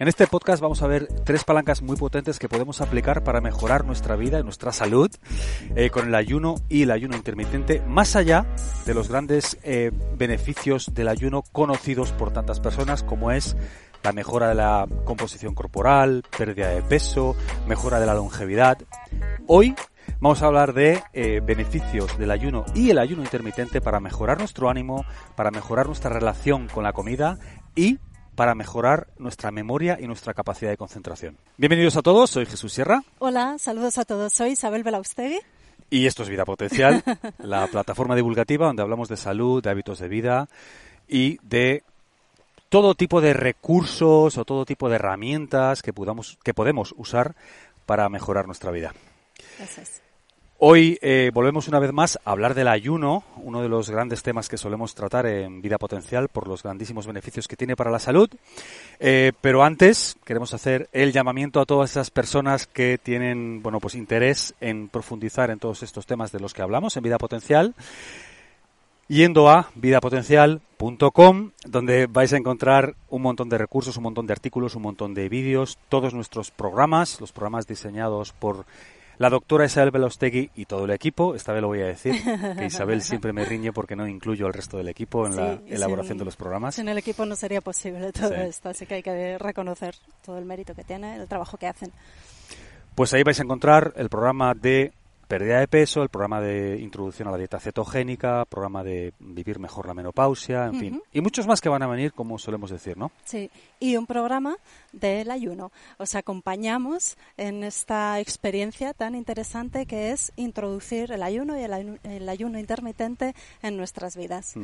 En este podcast vamos a ver tres palancas muy potentes que podemos aplicar para mejorar nuestra vida y nuestra salud eh, con el ayuno y el ayuno intermitente, más allá de los grandes eh, beneficios del ayuno conocidos por tantas personas como es la mejora de la composición corporal, pérdida de peso, mejora de la longevidad. Hoy vamos a hablar de eh, beneficios del ayuno y el ayuno intermitente para mejorar nuestro ánimo, para mejorar nuestra relación con la comida y para mejorar nuestra memoria y nuestra capacidad de concentración. Bienvenidos a todos, soy Jesús Sierra. Hola, saludos a todos, soy Isabel Belaustegui. Y esto es Vida Potencial, la plataforma divulgativa donde hablamos de salud, de hábitos de vida y de todo tipo de recursos o todo tipo de herramientas que, podamos, que podemos usar para mejorar nuestra vida. Gracias. Hoy eh, volvemos una vez más a hablar del ayuno, uno de los grandes temas que solemos tratar en Vida Potencial por los grandísimos beneficios que tiene para la salud. Eh, pero antes queremos hacer el llamamiento a todas esas personas que tienen, bueno, pues interés en profundizar en todos estos temas de los que hablamos en Vida Potencial. Yendo a vidapotencial.com, donde vais a encontrar un montón de recursos, un montón de artículos, un montón de vídeos, todos nuestros programas, los programas diseñados por la doctora Isabel Belostegui y todo el equipo, esta vez lo voy a decir, que Isabel siempre me riñe porque no incluyo al resto del equipo en la elaboración de los programas. Sin el equipo no sería posible todo esto, así que hay que reconocer todo el mérito que tiene, el trabajo que hacen. Pues ahí vais a encontrar el programa de pérdida de peso, el programa de introducción a la dieta cetogénica, programa de vivir mejor la menopausia, en fin. Y muchos más que van a venir, como solemos decir, ¿no? Sí, y un programa del ayuno. Os acompañamos en esta experiencia tan interesante que es introducir el ayuno y el, ayuno, intermitente en nuestras vidas.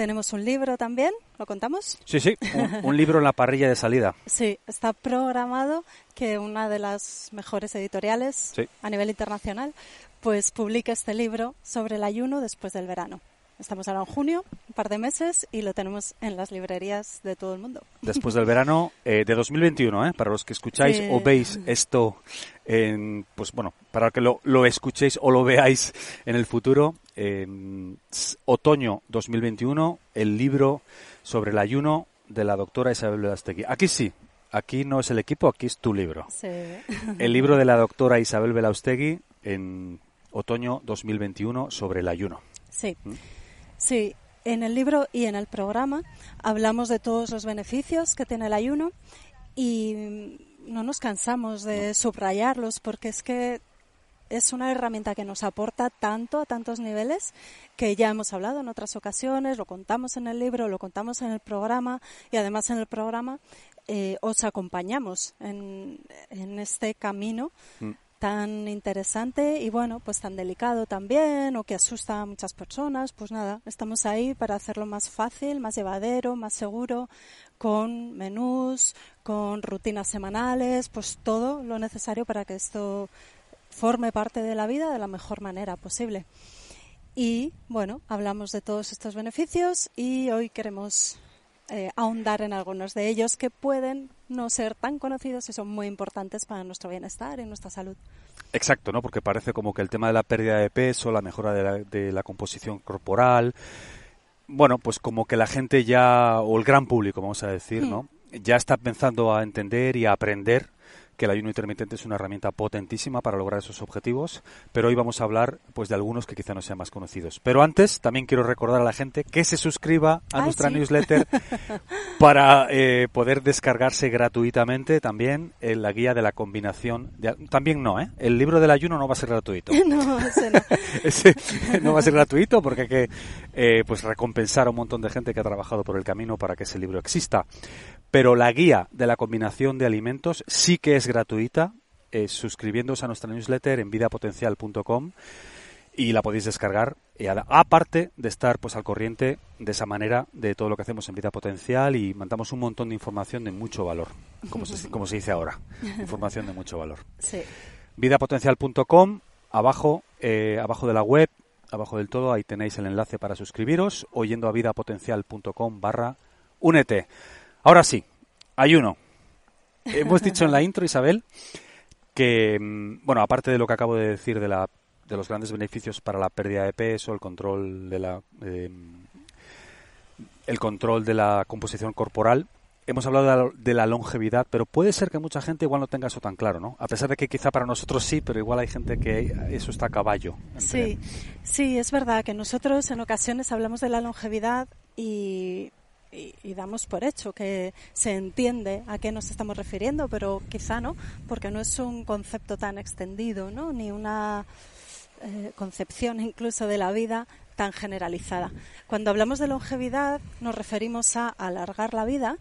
Tenemos un libro también, ¿lo contamos? Sí, sí, un, libro en la parrilla de salida. Sí, está programado que una de las mejores editoriales a nivel internacional pues publique este libro sobre el ayuno después del verano. Estamos ahora en junio, un par de meses, y lo tenemos en las librerías de todo el mundo. Después del verano eh, de 2021, ¿eh? para los que escucháis o veis esto, en, pues bueno, para que lo, lo escuchéis o lo veáis en el futuro, en otoño 2021, el libro sobre el ayuno de la doctora Isabel Velastegui. Aquí sí, aquí no es el equipo, aquí es tu libro. Sí. El libro de la doctora Isabel Belaustegui en otoño 2021 sobre el ayuno. Sí. ¿Mm? Sí, en el libro y en el programa hablamos de todos los beneficios que tiene el ayuno y no nos cansamos de subrayarlos porque es que es una herramienta que nos aporta tanto a tantos niveles que ya hemos hablado en otras ocasiones, lo contamos en el libro, lo contamos en el programa y además en el programa eh, os acompañamos en, este camino mm. tan interesante y bueno, pues tan delicado también o que asusta a muchas personas, pues nada, estamos ahí para hacerlo más fácil, más llevadero, más seguro, con menús, con rutinas semanales, pues todo lo necesario para que esto forme parte de la vida de la mejor manera posible. Y bueno, hablamos de todos estos beneficios y hoy queremos eh, ahondar en algunos de ellos que pueden no ser tan conocidos y son muy importantes para nuestro bienestar y nuestra salud. Exacto, ¿no? Porque parece como que el tema de la pérdida de peso, la mejora de la, de la composición corporal, bueno, pues como que la gente ya, o el gran público, vamos a decir, ¿no? Hmm. Ya está pensando a entender y a aprender que el ayuno intermitente es una herramienta potentísima para lograr esos objetivos, pero hoy vamos a hablar pues de algunos que quizá no sean más conocidos. Pero antes también quiero recordar a la gente que se suscriba a nuestra newsletter para eh, poder descargarse gratuitamente también en la guía de la combinación. también no, ¿eh? El libro del ayuno no va a ser gratuito. no, ese no. ese no va a ser gratuito porque hay que eh, pues recompensar a un montón de gente que ha trabajado por el camino para que ese libro exista pero la guía de la combinación de alimentos sí que es gratuita, eh, suscribiéndose a nuestra newsletter en vidapotencial.com y la podéis descargar y aparte de estar pues al corriente de esa manera de todo lo que hacemos en Vida Potencial y mandamos un montón de información de mucho valor, como se, como se dice ahora, información de mucho valor. Sí. Vidapotencial.com, abajo, eh, abajo de la web, abajo del todo, ahí tenéis el enlace para suscribiros o yendo a vidapotencial.com barra únete. Ahora sí, ayuno. Hemos dicho en la intro, Isabel, que, mm, bueno, aparte de lo que acabo de decir de, la, de los grandes beneficios para la pérdida de peso, el control de la, em, el control de la composición corporal, hemos hablado de la, longevidad, pero puede ser que mucha gente igual no tenga eso tan claro, ¿no? A pesar de que quizá para nosotros sí, pero igual hay gente que eso está a caballo. Sí, sí, es verdad que nosotros en ocasiones hablamos de la longevidad y, y, damos por hecho que se entiende a qué nos estamos refiriendo, pero quizá no, porque no es un concepto tan extendido, ¿no? Ni una eh, concepción incluso de la vida tan generalizada. Cuando hablamos de longevidad nos referimos a alargar la vida,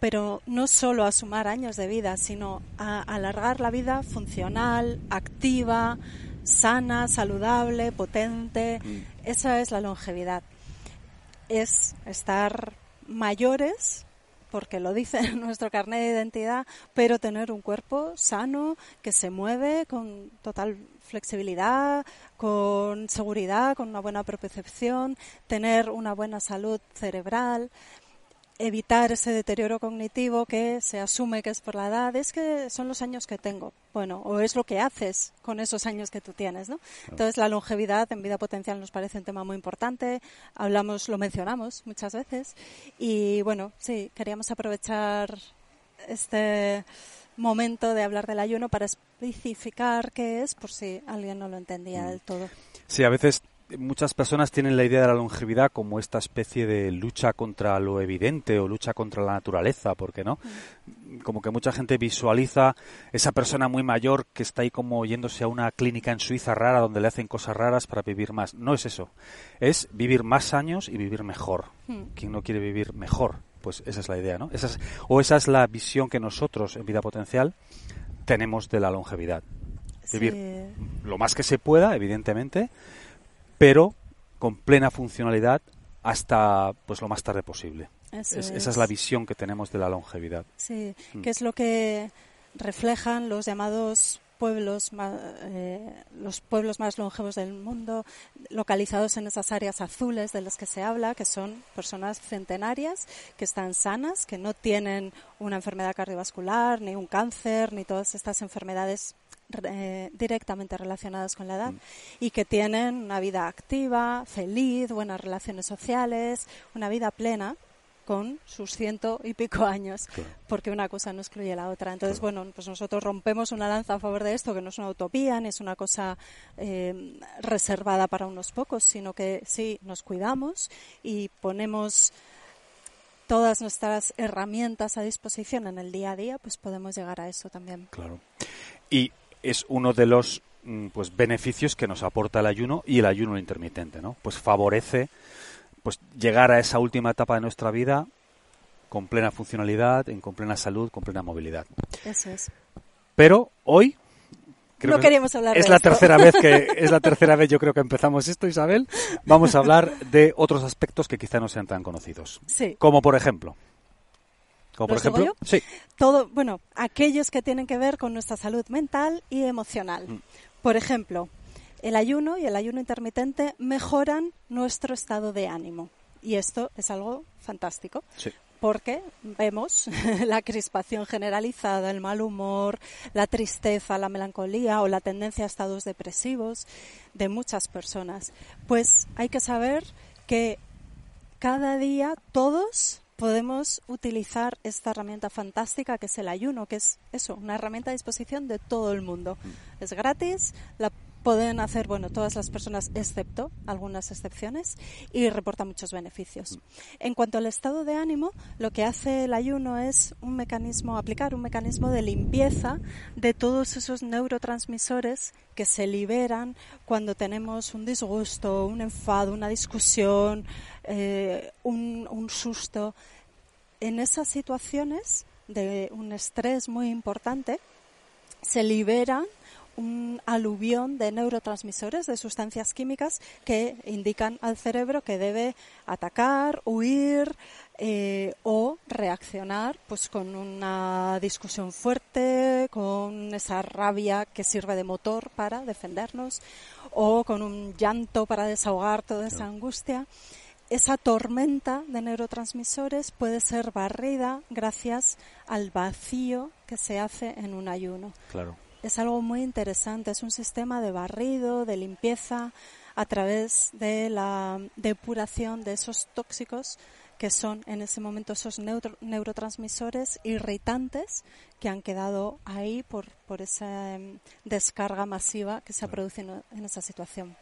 pero no solo a sumar años de vida, sino a alargar la vida funcional, activa, sana, saludable, potente. Mm. Esa es la longevidad. Es estar mayores, porque lo dice nuestro carnet de identidad, pero tener un cuerpo sano, que se mueve con total flexibilidad, con seguridad, con una buena propiocepción, tener una buena salud cerebral, evitar ese deterioro cognitivo que se asume que es por la edad, es que son los años que tengo. Bueno, o es lo que haces con esos años que tú tienes, ¿no? Entonces la longevidad en vida potencial nos parece un tema muy importante. Hablamos, lo mencionamos muchas veces y bueno, sí, queríamos aprovechar este momento de hablar del ayuno para especificar qué es por si alguien no lo entendía mm. del todo. Sí, a veces muchas personas tienen la idea de la longevidad como esta especie de lucha contra lo evidente o lucha contra la naturaleza, ¿por qué no? Como que mucha gente visualiza esa persona muy mayor que está ahí como yéndose a una clínica en Suiza rara donde le hacen cosas raras para vivir más. No es eso. Es vivir más años y vivir mejor. Hmm. ¿Quién no quiere vivir mejor? Pues esa es la idea, ¿no? Esa o esa es la visión que nosotros en vida potencial tenemos de la longevidad. Vivir lo más que se pueda, evidentemente, pero con plena funcionalidad hasta pues lo más tarde posible. Esa es la visión que tenemos de la longevidad. Sí, mm. que es lo que reflejan los llamados pueblos eh, los pueblos más longevos del mundo localizados en esas áreas azules de las que se habla que son personas centenarias que están sanas que no tienen una enfermedad cardiovascular ni un cáncer ni todas estas enfermedades eh, directamente relacionadas con la edad mm. y que tienen una vida activa, feliz, buenas relaciones sociales, una vida plena con sus ciento y pico años, porque una cosa no excluye la otra. Entonces, bueno, pues nosotros rompemos una lanza a favor de esto, que no es una utopía, ni es una cosa eh, reservada para unos pocos, sino que sí nos cuidamos y ponemos todas nuestras herramientas a disposición en el día a día, pues podemos llegar a eso también. Claro. Y es uno de los mm, pues beneficios que nos aporta el ayuno y el ayuno intermitente, ¿no? Pues favorece pues llegar a esa última etapa de nuestra vida con plena funcionalidad, en con plena salud, con plena movilidad. Eso es. Pero hoy no queríamos hablar es de la tercera vez que es la tercera vez yo creo que empezamos esto, Isabel. Vamos a hablar de otros aspectos que quizá no sean tan conocidos. Sí. Como por ejemplo, por ejemplo, sí. Todo, bueno, aquellos que tienen que ver con nuestra salud mental y emocional. Mm. Por ejemplo, el ayuno y el ayuno intermitente mejoran nuestro estado de ánimo. Y esto es algo fantástico. Porque vemos la crispación generalizada, el mal humor, la tristeza, la melancolía o la tendencia a estados depresivos de muchas personas. Pues hay que saber que cada día todos podemos utilizar esta herramienta fantástica que es el ayuno, que es eso, una herramienta a disposición de todo el mundo. Mm. Es gratis, la pueden hacer, bueno, todas las personas excepto algunas excepciones y reporta muchos beneficios. En cuanto al estado de ánimo, lo que hace el ayuno es un mecanismo, aplicar un mecanismo de limpieza de todos esos neurotransmisores que se liberan cuando tenemos un disgusto, un enfado, una discusión, eh, un, un susto. En esas situaciones de un estrés muy importante, se liberan un aluvión de neurotransmisores, de sustancias químicas que indican al cerebro que debe atacar, huir eh, o reaccionar pues con una discusión fuerte, con esa rabia que sirve de motor para defendernos o con un llanto para desahogar toda esa angustia. Esa tormenta de neurotransmisores puede ser barrida gracias al vacío que se hace en un ayuno. Claro es algo muy interesante. Es un sistema de barrido, de limpieza a través de la depuración de esos tóxicos que son en ese momento esos neurotransmisores irritantes que han quedado ahí por, por esa em, descarga masiva que se ha producido en esa situación.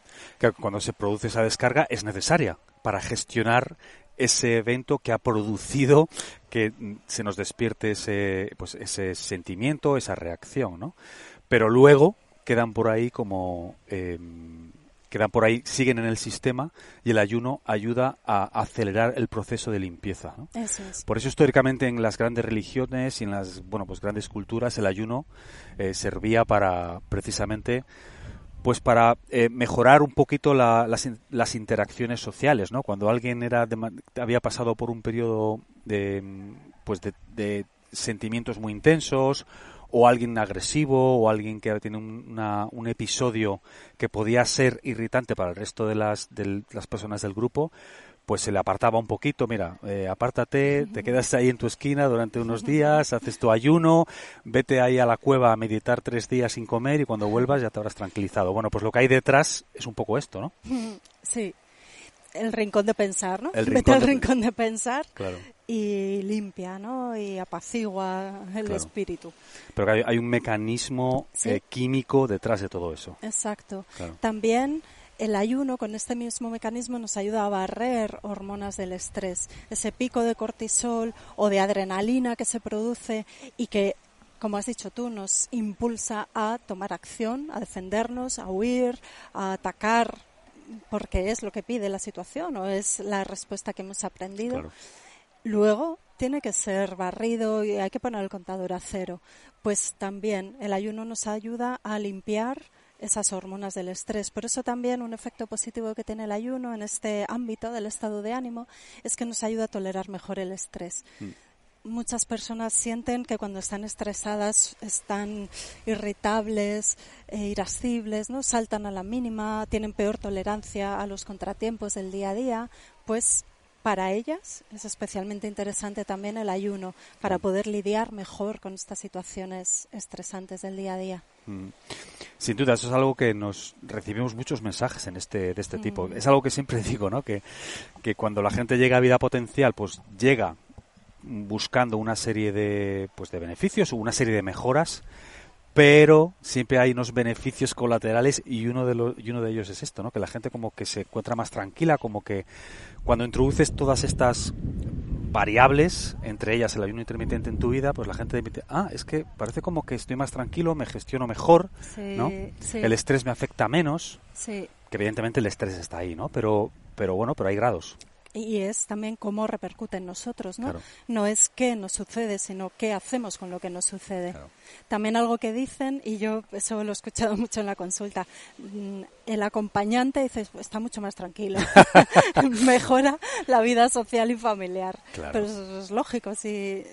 cuando se produce esa descarga es necesaria para gestionar ese evento que ha producido que se nos despierte ese, pues, ese sentimiento, esa reacción, ¿no? Pero luego quedan por ahí como em, quedan por ahí, siguen en el sistema y el ayuno ayuda a acelerar el proceso de limpieza. Por eso históricamente en las grandes religiones y en las bueno pues grandes culturas el ayuno eh, servía para precisamente pues para eh, mejorar un poquito las, las, interacciones sociales, ¿no? Cuando alguien era había pasado por un periodo de pues de sentimientos muy intensos o alguien agresivo o alguien que tiene un episodio que podía ser irritante para el resto de las, de las personas del grupo, pues se le apartaba un poquito, mira, eh, apártate, te quedas ahí en tu esquina durante unos días, haces tu ayuno, vete ahí a la cueva a meditar tres días sin comer y cuando vuelvas ya te habrás tranquilizado. Bueno, pues lo que hay detrás es un poco esto, ¿no? Sí, el rincón de pensar, ¿no? El Vete al rincón de pensar claro y limpia, ¿no? Y apacigua el espíritu. Pero hay, hay un mecanismo eh, químico detrás de todo eso. Exacto. También el ayuno con este mismo mecanismo nos ayuda a barrer hormonas del estrés, ese pico de cortisol o de adrenalina que se produce y que como has dicho tú, nos impulsa a tomar acción, a defendernos, a huir, a atacar, porque es lo que pide la situación o es la respuesta que hemos aprendido. Luego tiene que ser barrido y hay que poner el contador a cero. Pues también el ayuno nos ayuda a limpiar esas hormonas del estrés. Por eso también un efecto positivo que tiene el ayuno en este ámbito del estado de ánimo es que nos ayuda a tolerar mejor el estrés. Mm. Muchas personas sienten que cuando están estresadas están irritables, e irascibles, ¿no? Saltan a la mínima, tienen peor tolerancia a los contratiempos del día a día, pues para ellas es especialmente interesante también el ayuno para mm. poder lidiar mejor con estas situaciones estresantes del día a día. Mm. Sin duda, eso es algo que nos recibimos muchos mensajes en este de este tipo. Mm. Es algo que siempre digo, ¿no? Que, que cuando la gente llega a vida potencial, pues llega buscando una serie de pues de beneficios o una serie de mejoras pero siempre hay unos beneficios colaterales y uno de los y uno de ellos es esto, ¿no? Que la gente como que se encuentra más tranquila, como que cuando introduces todas estas variables, entre ellas el ayuno intermitente en tu vida, pues la gente dice, ah, es que parece como que estoy más tranquilo, me gestiono mejor, ¿no? El estrés me afecta menos, que evidentemente el estrés está ahí, ¿no? Pero, pero bueno, pero hay grados y es también cómo repercute en nosotros, ¿no? No es qué nos sucede, sino qué hacemos con lo que nos sucede. También algo que dicen, y yo eso lo he escuchado mucho en la consulta, mm, el acompañante dice, está mucho más tranquilo, mejora la vida social y familiar. Pero eso es lógico, si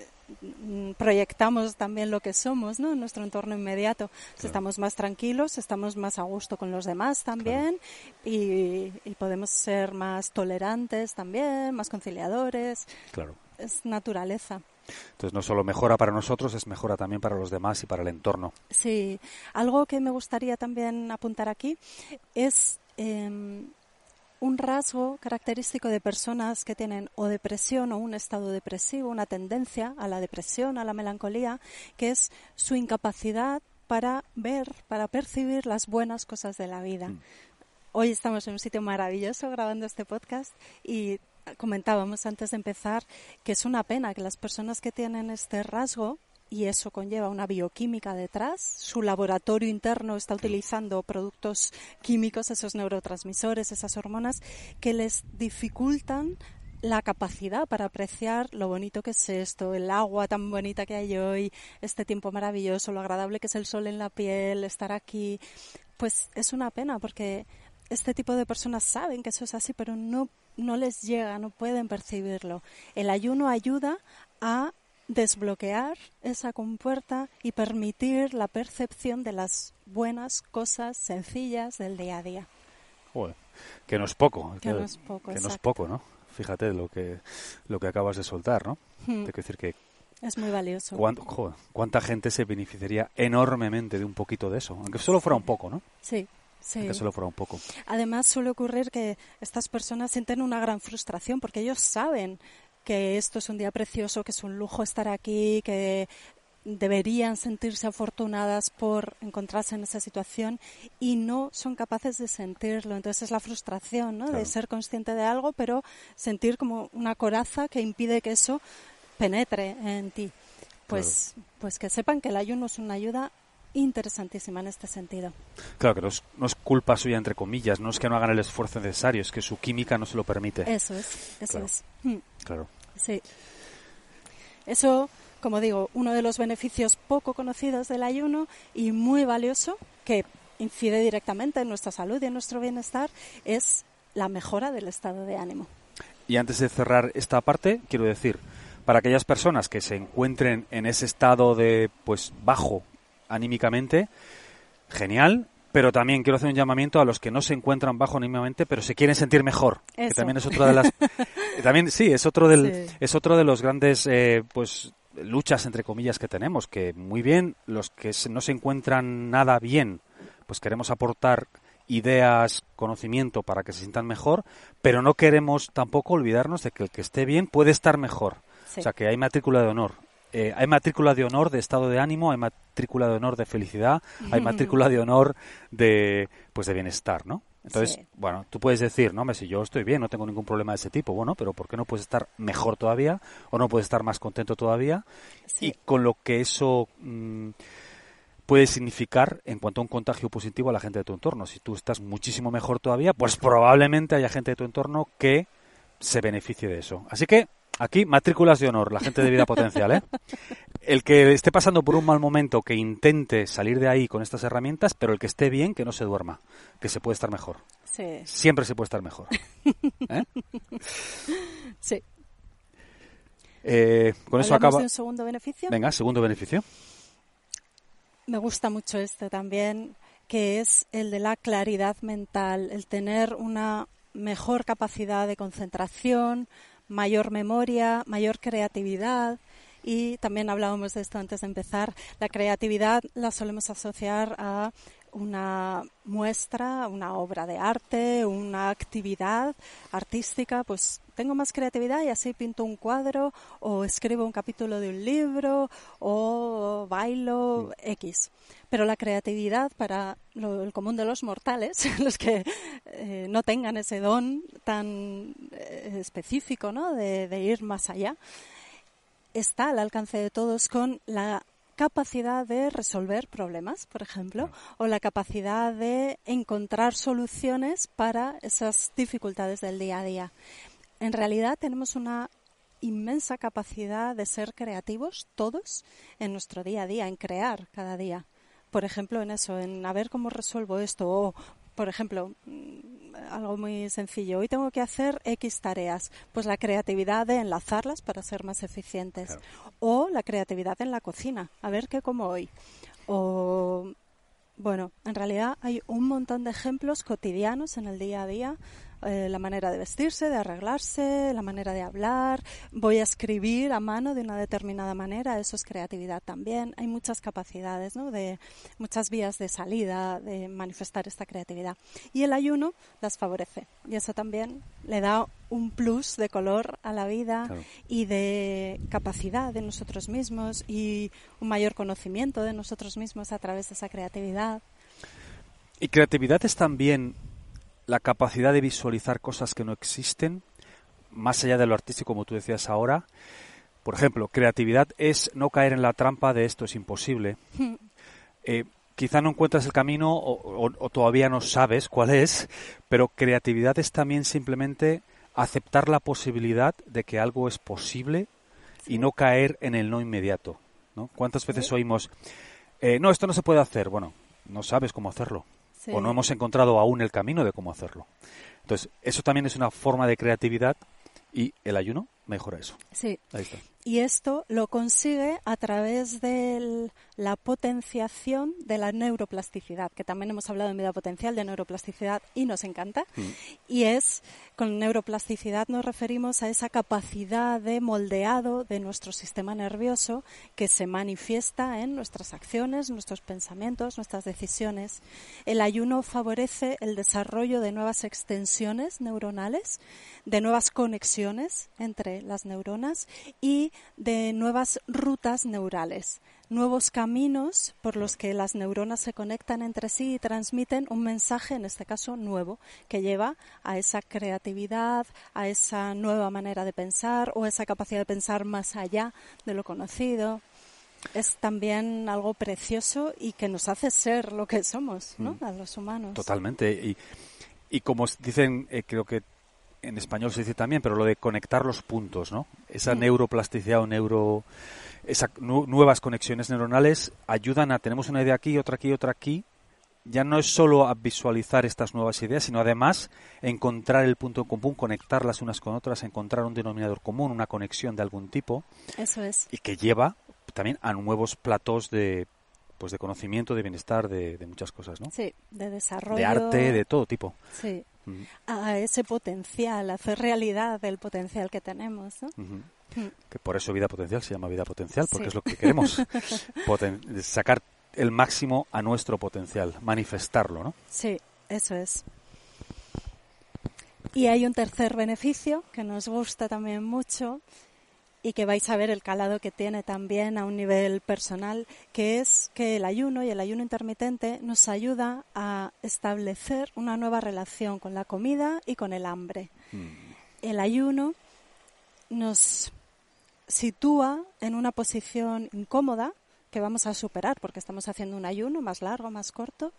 proyectamos también lo que somos, ¿no? En nuestro entorno inmediato. Estamos más tranquilos, estamos más a gusto con los demás también y, podemos ser más tolerantes también, más conciliadores. Claro. Es naturaleza. Entonces no solo mejora para nosotros, es mejora también para los demás y para el entorno. Sí, algo que me gustaría también apuntar aquí es em, un rasgo característico de personas que tienen o depresión o un estado depresivo, una tendencia a la depresión, a la melancolía, que es su incapacidad para ver, para percibir las buenas cosas de la vida. Mm. Hoy estamos en un sitio maravilloso grabando este podcast y comentábamos antes de empezar que es una pena que las personas que tienen este rasgo y eso conlleva una bioquímica detrás. Su laboratorio interno está utilizando productos químicos, esos neurotransmisores, esas hormonas, que les dificultan la capacidad para apreciar lo bonito que es esto, el agua tan bonita que hay hoy, este tiempo maravilloso, lo agradable que es el sol en la piel, estar aquí. Pues es una pena porque este tipo de personas saben que eso es así, pero no, no les llega, no pueden percibirlo. El ayuno ayuda a desbloquear esa compuerta y permitir la percepción de las buenas cosas sencillas del día a día. que no es poco. Que, no es poco, que no es poco, ¿no? Fíjate lo que, lo que acabas de soltar, ¿no? Hmm. decir que es muy valioso. ¿Cuánta gente se beneficiaría enormemente de un poquito de eso? Aunque solo fuera un poco, ¿no? Sí, Sí. Aunque solo fuera un poco. Además, suele ocurrir que estas personas sienten una gran frustración porque ellos saben que esto es un día precioso, que es un lujo estar aquí, que deberían sentirse afortunadas por encontrarse en esa situación y no son capaces de sentirlo. Entonces es la frustración, ¿no? De ser consciente de algo, pero sentir como una coraza que impide que eso penetre en ti. Pues, pues que sepan que el ayuno es una ayuda interesantísima en este sentido. Claro, que no es, culpa suya, entre comillas, no es que no hagan el esfuerzo necesario, es que su química no se lo permite. Eso es, eso es. Mm. Claro. Sí. Eso como digo, uno de los beneficios poco conocidos del ayuno y muy valioso que incide directamente en nuestra salud y en nuestro bienestar es la mejora del estado de ánimo. Y antes de cerrar esta parte, quiero decir, para aquellas personas que se encuentren en ese estado de pues bajo anímicamente, genial, pero también quiero hacer un llamamiento a los que no se encuentran bajo anímicamente, pero se quieren sentir mejor, que también es otra de las también sí, es otro del es otro de los grandes eh, pues luchas entre comillas que tenemos, que muy bien los que no se encuentran nada bien, pues queremos aportar ideas, conocimiento para que se sientan mejor, pero no queremos tampoco olvidarnos de que el que esté bien puede estar mejor. O sea, que hay matrícula de honor. Eh, hay matrícula de honor de estado de ánimo, hay matrícula de honor de felicidad, hay matrícula de honor de pues de bienestar, ¿no? Entonces, bueno, tú puedes decir, no, si yo estoy bien, no tengo ningún problema de ese tipo, bueno, pero ¿por qué no puedes estar mejor todavía o no puedes estar más contento todavía? Y con lo que eso mm, puede significar en cuanto a un contagio positivo a la gente de tu entorno. Si tú estás muchísimo mejor todavía, pues probablemente haya gente de tu entorno que se beneficie de eso. Así que aquí matrículas de honor, la gente de vida potencial, ¿eh? El que esté pasando por un mal momento, que intente salir de ahí con estas herramientas, pero el que esté bien, que no se duerma, que se puede estar mejor. Sí. Siempre se puede estar mejor. ¿Eh? Sí. Eh, con eso acaba. De un segundo beneficio? Venga, segundo beneficio. Me gusta mucho este también, que es el de la claridad mental, el tener una mejor capacidad de concentración, mayor memoria, mayor creatividad. Y también hablábamos de esto antes de empezar. La creatividad la solemos asociar a una muestra, una obra de arte, una actividad artística, pues tengo más creatividad y así pinto un cuadro o escribo un capítulo de un libro o bailo X. Pero la creatividad para el común de los mortales, los que eh, no tengan ese don tan eh, específico ¿no? de, de ir más allá, está al alcance de todos con la capacidad de resolver problemas, por ejemplo, o la capacidad de encontrar soluciones para esas dificultades del día a día. En realidad tenemos una inmensa capacidad de ser creativos todos en nuestro día a día, en crear cada día. Por ejemplo, en eso, en a ver cómo resuelvo esto, o por ejemplo, mm, algo muy sencillo. Hoy tengo que hacer X tareas. Pues la creatividad de enlazarlas para ser más eficientes. O la creatividad en la cocina. A ver qué como hoy. O, bueno, en realidad hay un montón de ejemplos cotidianos en el día a día eh, la manera de vestirse, de arreglarse, la manera de hablar. Voy a escribir a mano de una determinada manera, eso es creatividad también. Hay muchas capacidades, ¿no? De muchas vías de salida de manifestar esta creatividad. Y el ayuno las favorece. Y eso también le da un plus de color a la vida y de capacidad de nosotros mismos y un mayor conocimiento de nosotros mismos a través de esa creatividad. Y creatividad es también la capacidad de visualizar cosas que no existen, más allá de lo artístico, como tú decías ahora. Por ejemplo, creatividad es no caer en la trampa de esto es imposible. Eh, quizá no encuentras el camino o, todavía no sabes cuál es, pero creatividad es también simplemente aceptar la posibilidad de que algo es posible y no caer en el no inmediato. ¿no? ¿Cuántas veces oímos, eh, no, esto no se puede hacer? Bueno, no sabes cómo hacerlo o no hemos encontrado aún el camino de cómo hacerlo. Entonces, eso también es una forma de creatividad y el ayuno mejora eso. Sí. Ahí está. Y esto lo consigue a través de la potenciación de la neuroplasticidad, que también hemos hablado en vida potencial de neuroplasticidad y nos encanta. Mm. Y es, con neuroplasticidad nos referimos a esa capacidad de moldeado de nuestro sistema nervioso que se manifiesta en nuestras acciones, nuestros pensamientos, nuestras decisiones. El ayuno favorece el desarrollo de nuevas extensiones neuronales, de nuevas conexiones entre las neuronas y de nuevas rutas neurales, nuevos caminos por los que las neuronas se conectan entre sí y transmiten un mensaje, en este caso nuevo, que lleva a esa creatividad, a esa nueva manera de pensar o esa capacidad de pensar más allá de lo conocido. Es también algo precioso y que nos hace ser lo que somos, ¿no? Mm. A los humanos. Totalmente. Y, y como dicen, eh, creo que en español se dice también, pero lo de conectar los puntos, ¿no? Esa neuroplasticidad o neuro, esas nuevas conexiones neuronales ayudan a, tenemos una idea aquí, otra aquí, otra aquí, ya no es solo a visualizar estas nuevas ideas, sino además encontrar el punto común, conectarlas unas con otras, encontrar un denominador común, una conexión de algún tipo. Eso es. Y que lleva también a nuevos platos de pues de conocimiento, de bienestar, de, muchas cosas, ¿no? Sí, de desarrollo. De arte, de todo tipo. Sí a ese potencial, a hacer realidad del potencial que tenemos. Mm. Que por eso vida potencial se llama vida potencial, porque es lo que queremos, sacar el máximo a nuestro potencial, manifestarlo, ¿no? Sí, eso es. Y hay un tercer beneficio que nos gusta también mucho, y que vais a ver el calado que tiene también a un nivel personal, que es que el ayuno y el ayuno intermitente nos ayuda a establecer una nueva relación con la comida y con el hambre. Mm. El ayuno nos sitúa en una posición incómoda que vamos a superar porque estamos haciendo un ayuno más largo, más corto,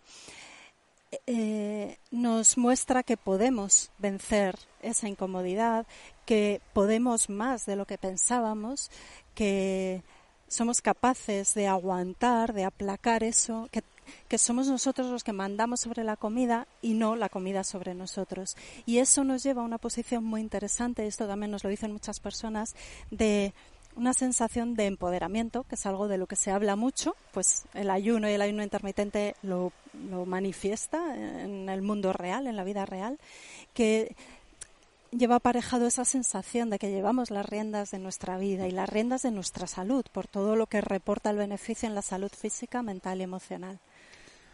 eh, nos muestra que podemos vencer esa incomodidad, que podemos más de lo que pensábamos, que somos capaces de aguantar, de aplacar eso, que, que, somos nosotros los que mandamos sobre la comida y no la comida sobre nosotros. Y eso nos lleva a una posición muy interesante, esto también nos lo dicen muchas personas, de una sensación de empoderamiento, que es algo de lo que se habla mucho, pues el ayuno y el ayuno intermitente lo, lo manifiesta en el mundo real, en la vida real, que lleva aparejado esa sensación de que llevamos las riendas de nuestra vida y las riendas de nuestra salud, por todo lo que reporta el beneficio en la salud física, mental y emocional.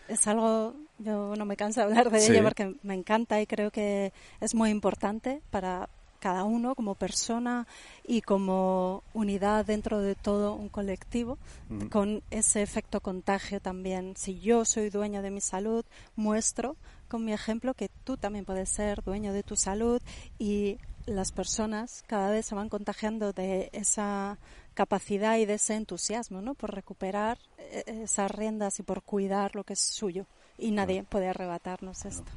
Es algo, yo no me canso de hablar de ello porque me encanta y creo que es muy importante para, cada uno como persona y como unidad dentro de todo un colectivo, con ese efecto contagio también. Si yo soy dueño de mi salud, muestro con mi ejemplo que tú también puedes ser dueño de tu salud y las personas cada vez se van contagiando de esa capacidad y de ese entusiasmo, ¿no? Por recuperar eh, esas riendas y por cuidar lo que es suyo y nadie puede arrebatarnos esto.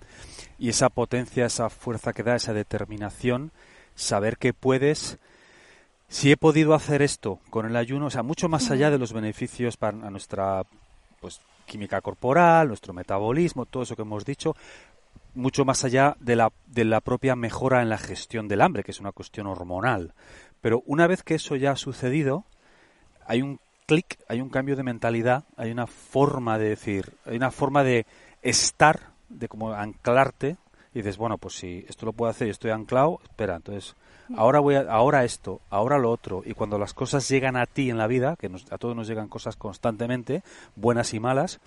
Y esa potencia, esa fuerza que da, esa determinación, saber que puedes, si he podido hacer esto con el ayuno, o sea, mucho más allá de los beneficios para nuestra pues química corporal, nuestro metabolismo, todo eso que hemos dicho, mucho más allá de la, de la propia mejora en la gestión del hambre, que es una cuestión hormonal. Pero una vez que eso ya ha sucedido, hay un clic, hay un cambio de mentalidad, hay una forma de decir, hay una forma de estar, de como anclarte y dices, bueno, pues si esto lo puedo hacer y estoy anclado, espera, entonces ahora voy a, ahora esto, ahora lo otro y cuando las cosas llegan a ti en la vida, que a todos nos llegan cosas constantemente, buenas y malas,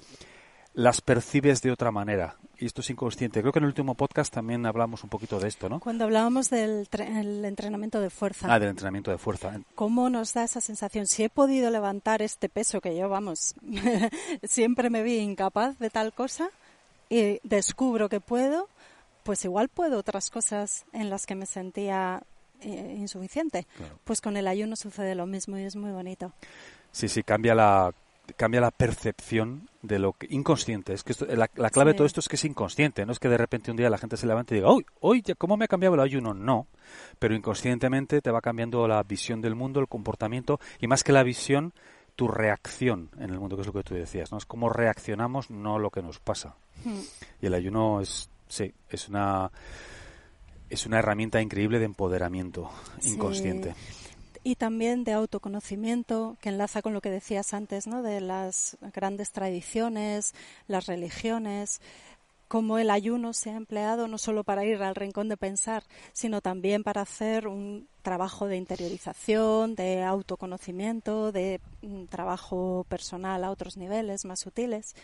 las percibes de otra manera y esto es inconsciente. Creo que en el último podcast también hablamos un poquito de esto, ¿no? Cuando hablábamos del entrenamiento de fuerza. Ah, del entrenamiento de fuerza. ¿Cómo nos da esa sensación? Si he podido levantar este peso que yo, vamos, siempre me vi incapaz de tal cosa y descubro que puedo, pues igual puedo otras cosas en las que me sentía eh, insuficiente. Pues con el ayuno sucede lo mismo y es muy bonito. Sí, sí, cambia la cambia la percepción de lo que inconsciente. Es que la, clave de todo esto es que es inconsciente no es que de repente un día la gente se levante y diga uy hoy cómo me ha cambiado el ayuno no. Pero inconscientemente te va cambiando la visión del mundo el comportamiento y más que la visión tu reacción en el mundo que es lo que tú decías no es cómo reaccionamos no lo que nos pasa. Hmm. y el ayuno es Sí, es una es una herramienta increíble de empoderamiento inconsciente. y también de autoconocimiento, que enlaza con lo que decías antes, ¿no? De las grandes tradiciones, las religiones, cómo el ayuno se ha empleado no solo para ir al rincón de pensar, sino también para hacer un trabajo de interiorización, de autoconocimiento, de mm, trabajo personal a otros niveles más sutiles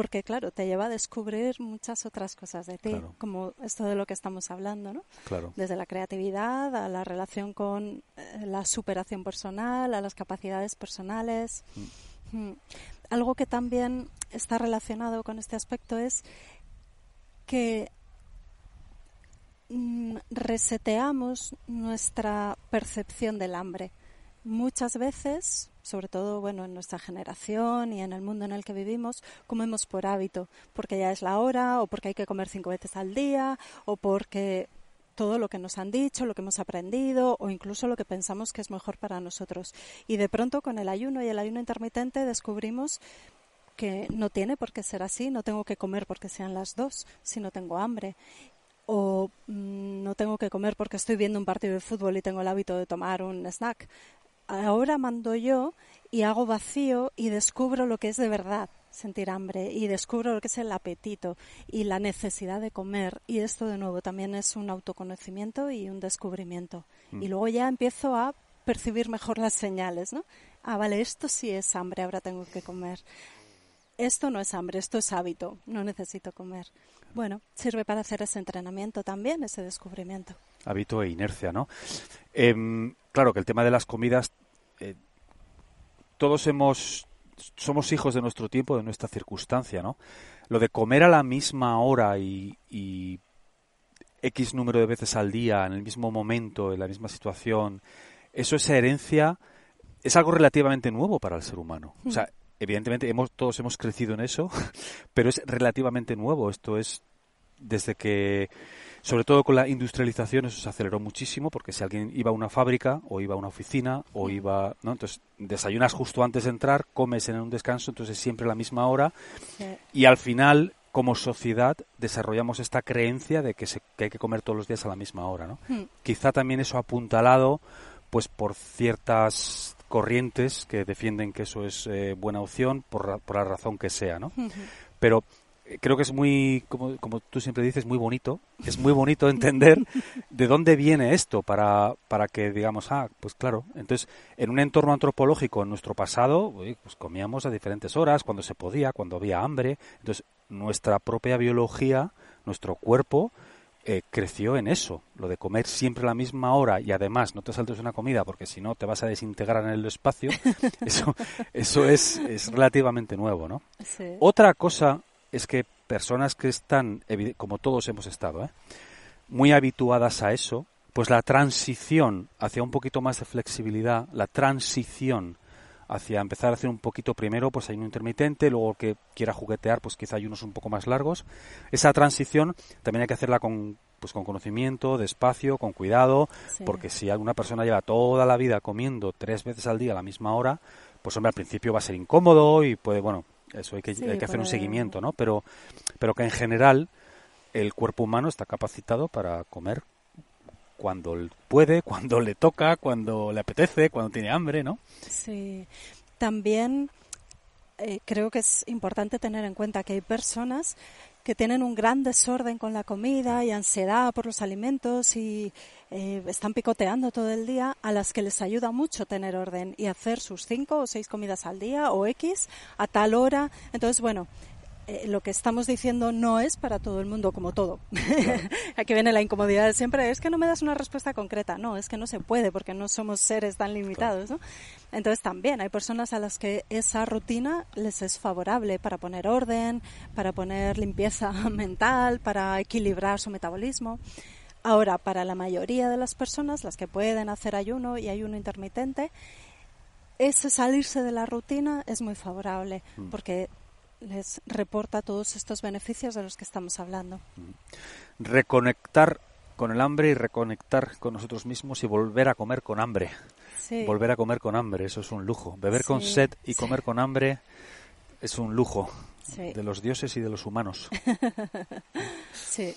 porque claro, te lleva a descubrir muchas otras cosas de ti, como esto de lo que estamos hablando, ¿no? Claro. Desde la creatividad a la relación con eh, la superación personal, a las capacidades personales. Mm. Mm. Algo que también está relacionado con este aspecto es que mm, reseteamos nuestra percepción del hambre. Muchas veces, sobre todo bueno, en nuestra generación y en el mundo en el que vivimos, comemos por hábito, porque ya es la hora, o porque hay que comer cinco veces al día, o porque todo lo que nos han dicho, lo que hemos aprendido o incluso lo que pensamos que es mejor para nosotros. Y de pronto con el ayuno y el ayuno intermitente descubrimos que no tiene por qué ser así, no tengo que comer porque sean las dos, si no tengo hambre. O mm, no tengo que comer porque estoy viendo un partido de fútbol y tengo el hábito de tomar un snack ahora mando yo y hago vacío y descubro lo que es de verdad sentir hambre y descubro lo que es el apetito y la necesidad de comer y esto de nuevo también es un autoconocimiento y un descubrimiento y mm. luego ya empiezo a percibir mejor las señales, ¿no? Ah, vale, esto sí es hambre, ahora tengo que comer. Esto no es hambre, esto es hábito, no necesito comer. Bueno, sirve para hacer ese entrenamiento también, ese descubrimiento. Hábito e inercia, ¿no? Em, claro que el tema de las comidas eh, todos hemos somos hijos de nuestro tiempo, de nuestra circunstancia, ¿no? Lo de comer a la misma hora y, X número de veces al día, en el mismo momento, en la misma situación, eso, esa herencia, es algo relativamente nuevo para el ser humano. O sea, evidentemente hemos, todos hemos crecido en eso, pero es relativamente nuevo. Esto es desde que sobre todo con la industrialización eso se aceleró muchísimo porque si alguien iba a una fábrica o iba a una oficina o iba, ¿no? Entonces desayunas justo antes de entrar, comes en un descanso, entonces siempre a la misma hora y al final como sociedad desarrollamos esta creencia de que, se, que hay que comer todos los días a la misma hora, ¿no? Mm. Quizá también eso apuntalado pues por ciertas corrientes que defienden que eso es eh, buena opción por, por la razón que sea, ¿no? Pero creo que es muy, como, como, tú siempre dices, muy bonito. Es muy bonito entender de dónde viene esto para, para que digamos, ah, pues claro. Entonces, en un entorno antropológico, en nuestro pasado, pues comíamos a diferentes horas, cuando se podía, cuando había hambre. Entonces, nuestra propia biología, nuestro cuerpo, eh, creció en eso, lo de comer siempre a la misma hora y además no te saltes una comida porque si no te vas a desintegrar en el espacio, eso, eso es, es relativamente nuevo, ¿no? Otra cosa es que personas que están, como todos hemos estado, ¿eh? muy habituadas a eso, pues la transición hacia un poquito más de flexibilidad, la transición hacia empezar a hacer un poquito primero, pues hay un intermitente, luego que quiera juguetear, pues quizá hay unos un poco más largos. Esa transición también hay que hacerla con, pues con conocimiento, despacio, con cuidado, porque si alguna persona lleva toda la vida comiendo tres veces al día a la misma hora, pues hombre, al principio va a ser incómodo y puede, bueno, eso hay que, hay que hacer un seguimiento, ¿no? Pero, pero que en general el cuerpo humano está capacitado para comer cuando puede, cuando le toca, cuando le apetece, cuando tiene hambre, ¿no? Sí. También eh, creo que es importante tener en cuenta que hay personas que tienen un gran desorden con la comida y ansiedad por los alimentos y eh, están picoteando todo el día, a las que les ayuda mucho tener orden y hacer sus cinco o seis comidas al día o X a tal hora. Entonces, bueno, eh, lo que estamos diciendo no es para todo el mundo como todo. Aquí viene la incomodidad de siempre. Es que no me das una respuesta concreta. No, es que no se puede porque no somos seres tan limitados. ¿no? Entonces también hay personas a las que esa rutina les es favorable para poner orden, para poner limpieza mental, para equilibrar su metabolismo. Ahora, para la mayoría de las personas, las que pueden hacer ayuno y ayuno intermitente, ese salirse de la rutina es muy favorable mm. porque les reporta todos estos beneficios de los que estamos hablando. Reconectar con el hambre y reconectar con nosotros mismos y volver a comer con hambre. Volver a comer con hambre, eso es un lujo. Beber con sed y comer con hambre es un lujo de los dioses y de los humanos. sí.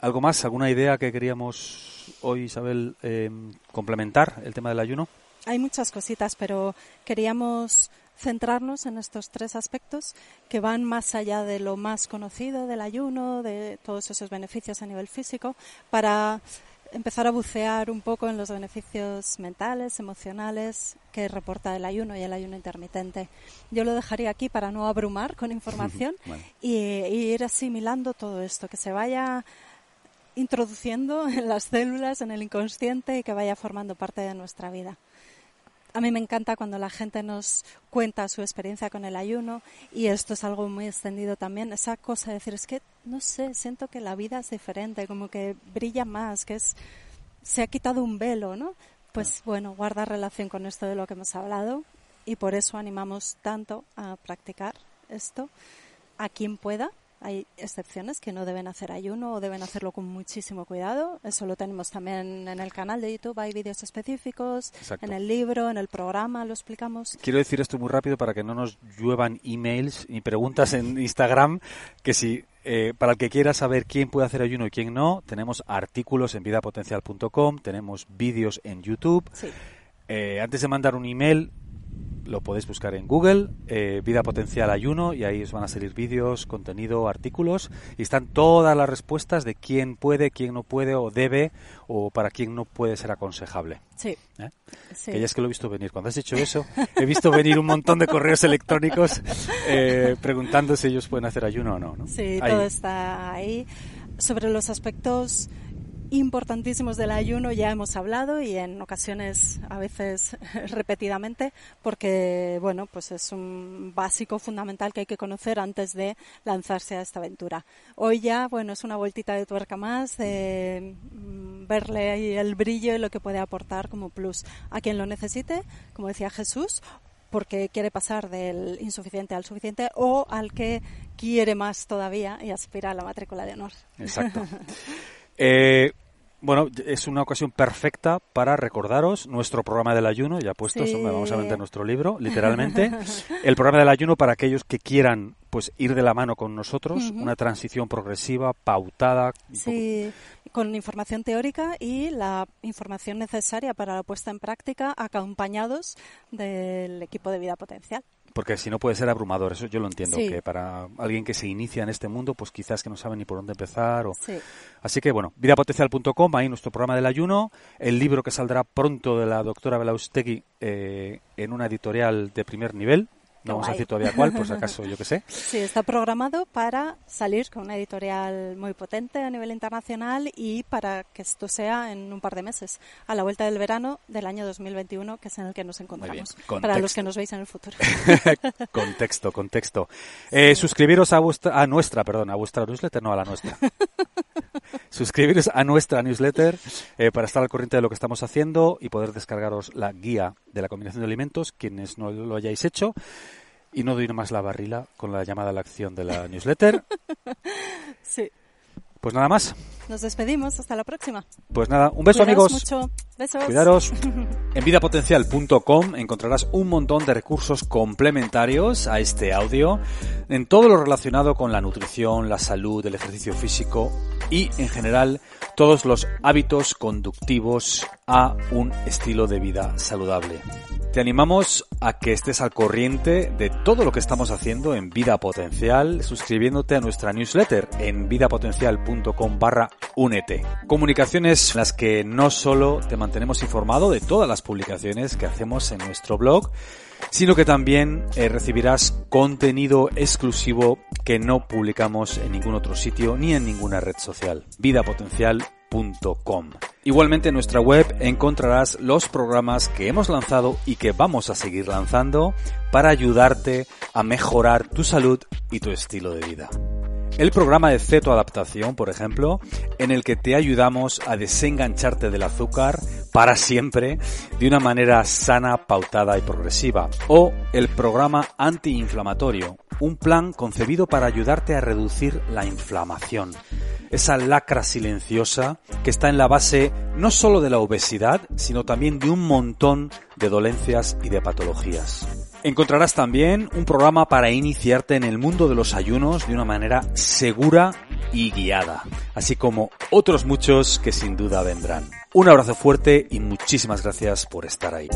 ¿Algo más? ¿Alguna idea que queríamos hoy, Isabel, eh, complementar el tema del ayuno? Hay muchas cositas, pero queríamos centrarnos en estos tres aspectos que van más allá de lo más conocido del ayuno, de todos esos beneficios a nivel físico, para empezar a bucear un poco en los beneficios mentales, emocionales que reporta el ayuno y el ayuno intermitente. Yo lo dejaría aquí para no abrumar con información y, ir asimilando todo esto, que se vaya introduciendo en las células, en el inconsciente y que vaya formando parte de nuestra vida. A mí me encanta cuando la gente nos cuenta su experiencia con el ayuno y esto es algo muy extendido también, esa cosa de decir, es que, no sé, siento que la vida es diferente, como que brilla más, que es, se ha quitado un velo, ¿no? Pues bueno, guarda relación con esto de lo que hemos hablado y por eso animamos tanto a practicar esto a quien pueda hay excepciones que no deben hacer ayuno o deben hacerlo con muchísimo cuidado. Eso lo tenemos también en el canal de YouTube. Hay vídeos específicos. En el libro, en el programa lo explicamos. Quiero decir esto muy rápido para que no nos lluevan emails y preguntas en Instagram. Que si eh, para el que quiera saber quién puede hacer ayuno y quién no, tenemos artículos en vidapotencial.com, tenemos vídeos en YouTube. Eh, antes de mandar un email, lo podéis buscar en Google, eh, Vida Potencial Ayuno, y ahí os van a salir vídeos, contenido, artículos, y están todas las respuestas de quién puede, quién no puede o debe, o para quién no puede ser aconsejable. Sí. ¿Eh? Que ya es que lo he visto venir. Cuando has dicho eso, he visto venir un montón de correos electrónicos eh, preguntando si ellos pueden hacer ayuno o no. ¿no? Sí, todo está ahí. Sobre los aspectos importantísimos del ayuno ya hemos hablado y en ocasiones a veces repetidamente porque bueno pues es un básico fundamental que hay que conocer antes de lanzarse a esta aventura hoy ya bueno es una vueltita de tuerca más de mm, verle ahí el brillo y lo que puede aportar como plus a quien lo necesite como decía Jesús porque quiere pasar del insuficiente al suficiente o al que quiere más todavía y aspira a la matrícula de honor. Exacto. Eh, bueno, es una ocasión perfecta para recordaros nuestro programa del ayuno, ya puestos, vamos a vender nuestro libro, literalmente. El programa del ayuno para aquellos que quieran pues ir de la mano con nosotros, una transición progresiva, pautada. Sí, con información teórica y la información necesaria para la puesta en práctica, acompañados del equipo de vida potencial porque si no puede ser abrumador, eso yo lo entiendo, que para alguien que se inicia en este mundo, pues quizás que no sabe ni por dónde empezar. O... Así que bueno, vidapotencial.com, ahí nuestro programa del ayuno, el libro que saldrá pronto de la doctora Belaustegui eh, en una editorial de primer nivel, no vamos a decir todavía cuál, por si acaso, yo que sé. Sí, está programado para salir con una editorial muy potente a nivel internacional y para que esto sea en un par de meses, a la vuelta del verano del año 2021, que es en el que nos encontramos. Para los que nos veis en el futuro. contexto, contexto. Eh, suscribiros a, vuestra, a nuestra, perdón, a vuestra newsletter, no a la nuestra. suscribiros a nuestra newsletter eh, para estar al corriente de lo que estamos haciendo y poder descargaros la guía de la combinación de alimentos, quienes no lo hayáis hecho. Y no doy más la barrila con la llamada a la acción de la newsletter. sí. Pues nada más. Nos despedimos. Hasta la próxima. Pues nada, un beso amigos. mucho. Besos. Cuidaros. En vidapotencial.com encontrarás un montón de recursos complementarios a este audio en todo lo relacionado con la nutrición, la salud, el ejercicio físico y en general todos los hábitos conductivos a un estilo de vida saludable. Te animamos a que estés al corriente de todo lo que estamos haciendo en Vida Potencial, suscribiéndote a nuestra newsletter en vidapotencial.com barra únete. Comunicaciones en las que no solo te mantenemos informado de todas las publicaciones que hacemos en nuestro blog, sino que también eh, recibirás contenido exclusivo que no publicamos en ningún otro sitio ni en ninguna red social. Vidapotencial.com. Igualmente en nuestra web encontrarás los programas que hemos lanzado y que vamos a seguir lanzando para ayudarte a mejorar tu salud y tu estilo de vida. El programa de cetoadaptación, por ejemplo, en el que te ayudamos a desengancharte del azúcar para siempre de una manera sana, pautada y progresiva. O el programa antiinflamatorio, un plan concebido para ayudarte a reducir la inflamación. Esa lacra silenciosa que está en la base no solo de la obesidad, sino también de un montón de dolencias y de patologías. Encontrarás también un programa para iniciarte en el mundo de los ayunos de una manera segura y guiada, así como otros muchos que sin duda vendrán. Un abrazo fuerte y muchísimas gracias por estar ahí.